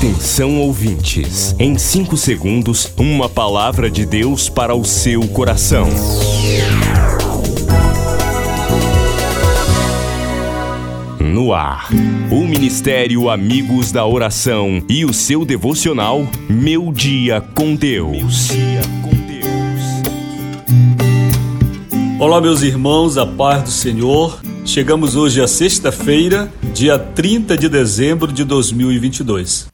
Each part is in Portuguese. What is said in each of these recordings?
Atenção ouvintes, em 5 segundos, uma palavra de Deus para o seu coração. No ar, o Ministério Amigos da Oração e o seu devocional Meu Dia com Deus. Olá, meus irmãos, a paz do Senhor. Chegamos hoje à sexta-feira, dia 30 de dezembro de 2022.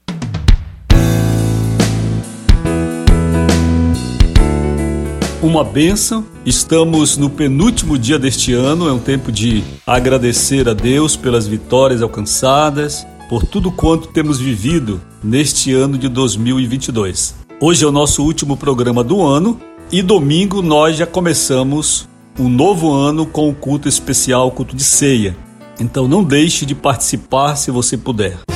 Uma bênção. Estamos no penúltimo dia deste ano, é um tempo de agradecer a Deus pelas vitórias alcançadas, por tudo quanto temos vivido neste ano de 2022. Hoje é o nosso último programa do ano e domingo nós já começamos um novo ano com o culto especial, o culto de ceia. Então não deixe de participar se você puder.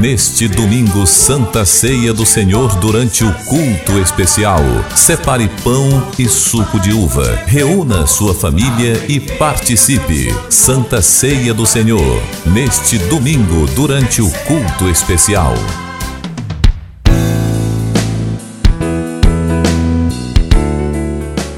Neste domingo, Santa Ceia do Senhor durante o culto especial. Separe pão e suco de uva. Reúna sua família e participe. Santa Ceia do Senhor. Neste domingo, durante o culto especial.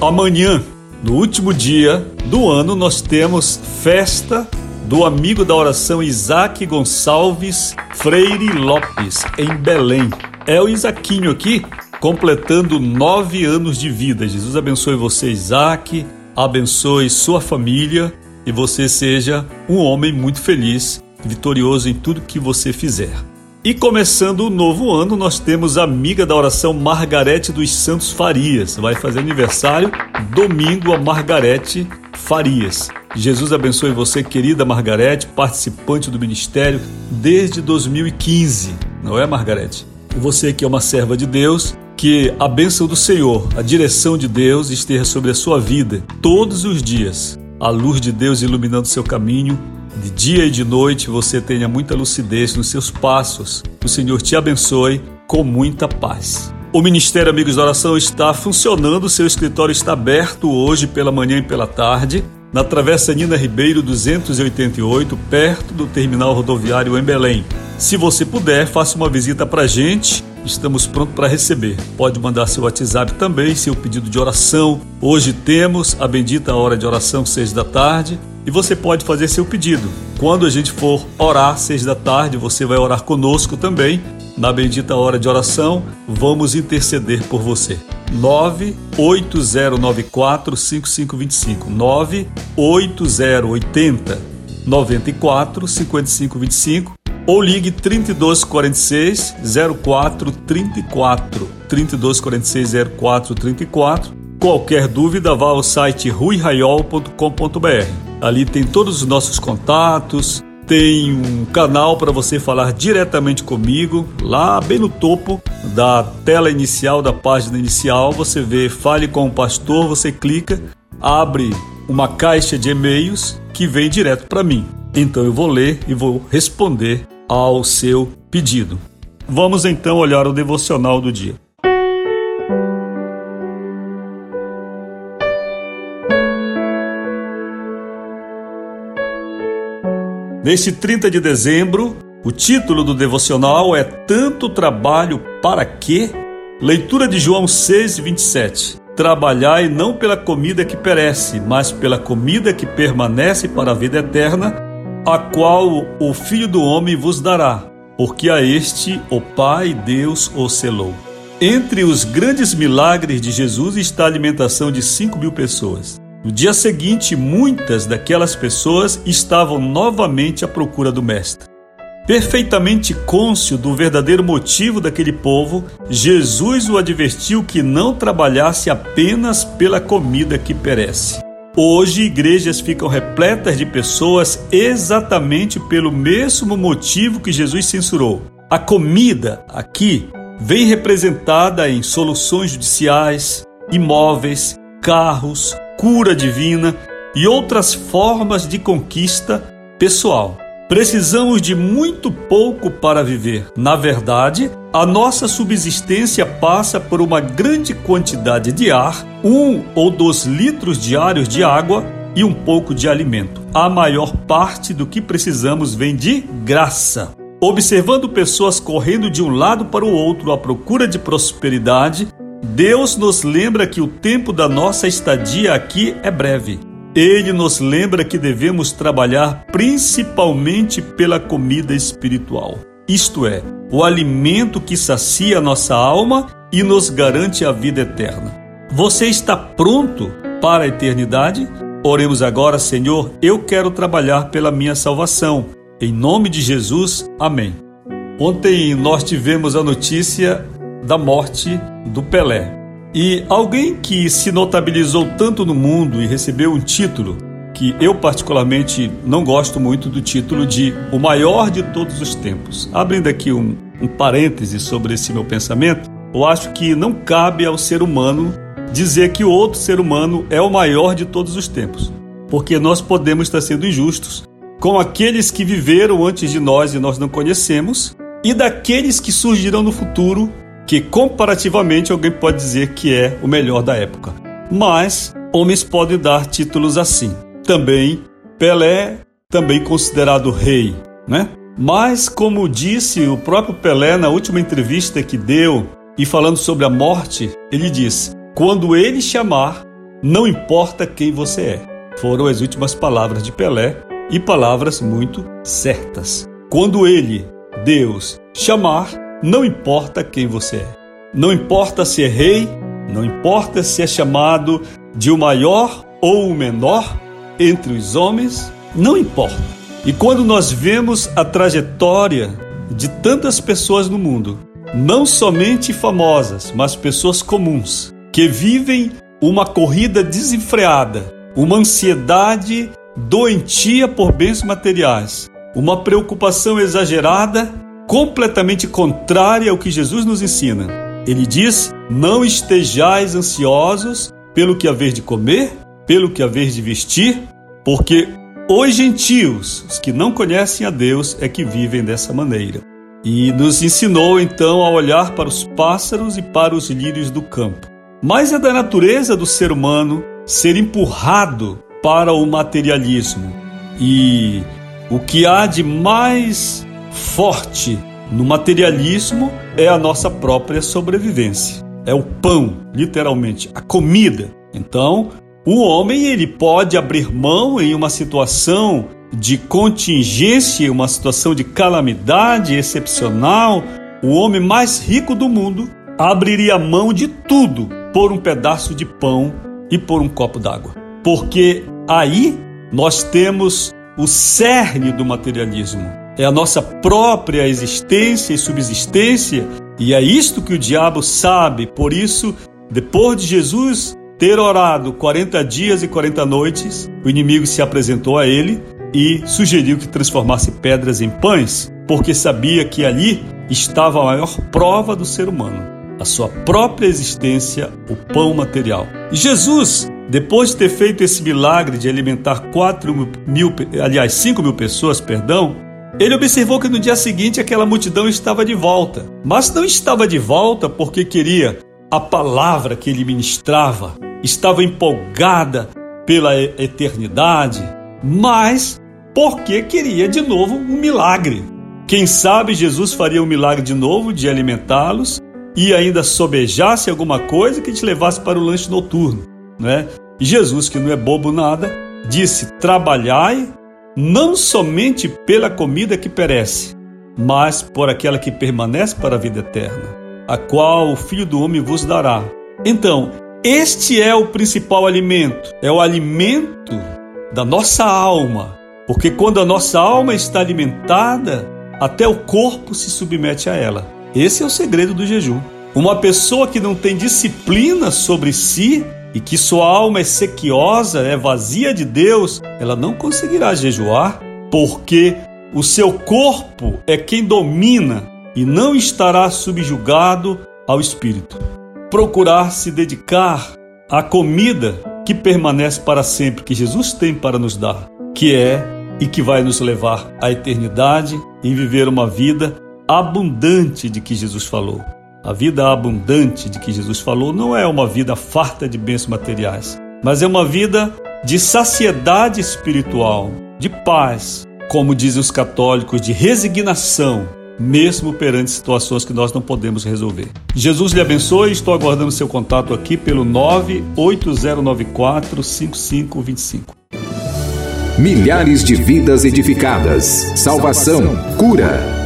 Amanhã, no último dia do ano, nós temos festa do amigo da oração Isaac Gonçalves Freire Lopes, em Belém. É o Isaquinho aqui, completando nove anos de vida. Jesus abençoe você, Isaac, abençoe sua família e você seja um homem muito feliz, vitorioso em tudo que você fizer. E começando o novo ano, nós temos a amiga da oração Margarete dos Santos Farias. Vai fazer aniversário domingo a Margarete Farias. Jesus abençoe você, querida Margarete, participante do ministério desde 2015. Não é, Margarete? E você que é uma serva de Deus, que a bênção do Senhor, a direção de Deus esteja sobre a sua vida todos os dias. A luz de Deus iluminando seu caminho de dia e de noite você tenha muita lucidez nos seus passos. O Senhor te abençoe com muita paz. O Ministério Amigos da Oração está funcionando, seu escritório está aberto hoje pela manhã e pela tarde, na Travessa Nina Ribeiro 288, perto do terminal rodoviário em Belém. Se você puder, faça uma visita para a gente, estamos prontos para receber. Pode mandar seu WhatsApp também, seu pedido de oração. Hoje temos a bendita hora de oração, seis da tarde e você pode fazer seu pedido. Quando a gente for orar, seis da tarde, você vai orar conosco também. Na bendita hora de oração, vamos interceder por você. 98094 5525 98080 94 5525 ou ligue 3246 0434 3246 0434 Qualquer dúvida, vá ao site ruiraiol.com.br. Ali tem todos os nossos contatos, tem um canal para você falar diretamente comigo, lá bem no topo da tela inicial, da página inicial, você vê Fale com o Pastor, você clica, abre uma caixa de e-mails que vem direto para mim. Então eu vou ler e vou responder ao seu pedido. Vamos então olhar o devocional do dia. Neste 30 de dezembro, o título do devocional é Tanto Trabalho para quê? Leitura de João 6, 27. Trabalhai não pela comida que perece, mas pela comida que permanece para a vida eterna, a qual o Filho do Homem vos dará, porque a este o Pai Deus o selou. Entre os grandes milagres de Jesus está a alimentação de 5 mil pessoas. No dia seguinte, muitas daquelas pessoas estavam novamente à procura do Mestre. Perfeitamente cônscio do verdadeiro motivo daquele povo, Jesus o advertiu que não trabalhasse apenas pela comida que perece. Hoje, igrejas ficam repletas de pessoas exatamente pelo mesmo motivo que Jesus censurou. A comida, aqui, vem representada em soluções judiciais, imóveis, carros, cura divina e outras formas de conquista pessoal. Precisamos de muito pouco para viver. Na verdade, a nossa subsistência passa por uma grande quantidade de ar, um ou dois litros diários de água e um pouco de alimento. A maior parte do que precisamos vem de graça. Observando pessoas correndo de um lado para o outro à procura de prosperidade, Deus nos lembra que o tempo da nossa estadia aqui é breve. Ele nos lembra que devemos trabalhar principalmente pela comida espiritual, isto é, o alimento que sacia nossa alma e nos garante a vida eterna. Você está pronto para a eternidade? Oremos agora, Senhor, eu quero trabalhar pela minha salvação. Em nome de Jesus, amém. Ontem nós tivemos a notícia da morte do Pelé. E alguém que se notabilizou tanto no mundo e recebeu um título que eu particularmente não gosto muito do título de o maior de todos os tempos. Abrindo aqui um, um parêntese sobre esse meu pensamento, eu acho que não cabe ao ser humano dizer que outro ser humano é o maior de todos os tempos, porque nós podemos estar sendo injustos com aqueles que viveram antes de nós e nós não conhecemos, e daqueles que surgirão no futuro que comparativamente alguém pode dizer que é o melhor da época. Mas homens podem dar títulos assim. Também Pelé, também considerado rei, né? Mas como disse o próprio Pelé na última entrevista que deu e falando sobre a morte, ele diz: "Quando ele chamar, não importa quem você é". Foram as últimas palavras de Pelé e palavras muito certas. Quando ele, Deus, chamar, não importa quem você é. Não importa se é rei, não importa se é chamado de o maior ou o menor entre os homens, não importa. E quando nós vemos a trajetória de tantas pessoas no mundo, não somente famosas, mas pessoas comuns, que vivem uma corrida desenfreada, uma ansiedade doentia por bens materiais, uma preocupação exagerada completamente contrária ao que Jesus nos ensina. Ele diz: Não estejais ansiosos pelo que haver de comer, pelo que haver de vestir, porque os gentios, os que não conhecem a Deus, é que vivem dessa maneira. E nos ensinou então a olhar para os pássaros e para os lírios do campo. Mas é da natureza do ser humano ser empurrado para o materialismo. E o que há de mais forte no materialismo é a nossa própria sobrevivência. É o pão, literalmente, a comida. Então, o homem ele pode abrir mão em uma situação de contingência, uma situação de calamidade excepcional. O homem mais rico do mundo abriria mão de tudo por um pedaço de pão e por um copo d'água. Porque aí nós temos o cerne do materialismo é a nossa própria existência e subsistência, e é isto que o diabo sabe. Por isso, depois de Jesus ter orado 40 dias e 40 noites, o inimigo se apresentou a ele e sugeriu que transformasse pedras em pães, porque sabia que ali estava a maior prova do ser humano, a sua própria existência, o pão material. E Jesus, depois de ter feito esse milagre de alimentar 4 mil, aliás, 5 mil pessoas, perdão, ele observou que no dia seguinte aquela multidão estava de volta, mas não estava de volta porque queria a palavra que ele ministrava, estava empolgada pela eternidade, mas porque queria de novo um milagre. Quem sabe Jesus faria um milagre de novo de alimentá-los e ainda sobejasse alguma coisa que te levasse para o lanche noturno, né? Jesus, que não é bobo nada, disse: Trabalhai não somente pela comida que perece, mas por aquela que permanece para a vida eterna, a qual o Filho do Homem vos dará. Então, este é o principal alimento, é o alimento da nossa alma, porque quando a nossa alma está alimentada, até o corpo se submete a ela. Esse é o segredo do jejum. Uma pessoa que não tem disciplina sobre si, e que sua alma é sequiosa, é vazia de Deus, ela não conseguirá jejuar, porque o seu corpo é quem domina e não estará subjugado ao espírito. Procurar se dedicar a comida que permanece para sempre, que Jesus tem para nos dar, que é e que vai nos levar à eternidade e viver uma vida abundante de que Jesus falou. A vida abundante de que Jesus falou não é uma vida farta de bens materiais, mas é uma vida de saciedade espiritual, de paz, como dizem os católicos, de resignação, mesmo perante situações que nós não podemos resolver. Jesus lhe abençoe, estou aguardando seu contato aqui pelo 98094 5525. Milhares de vidas edificadas, salvação, cura.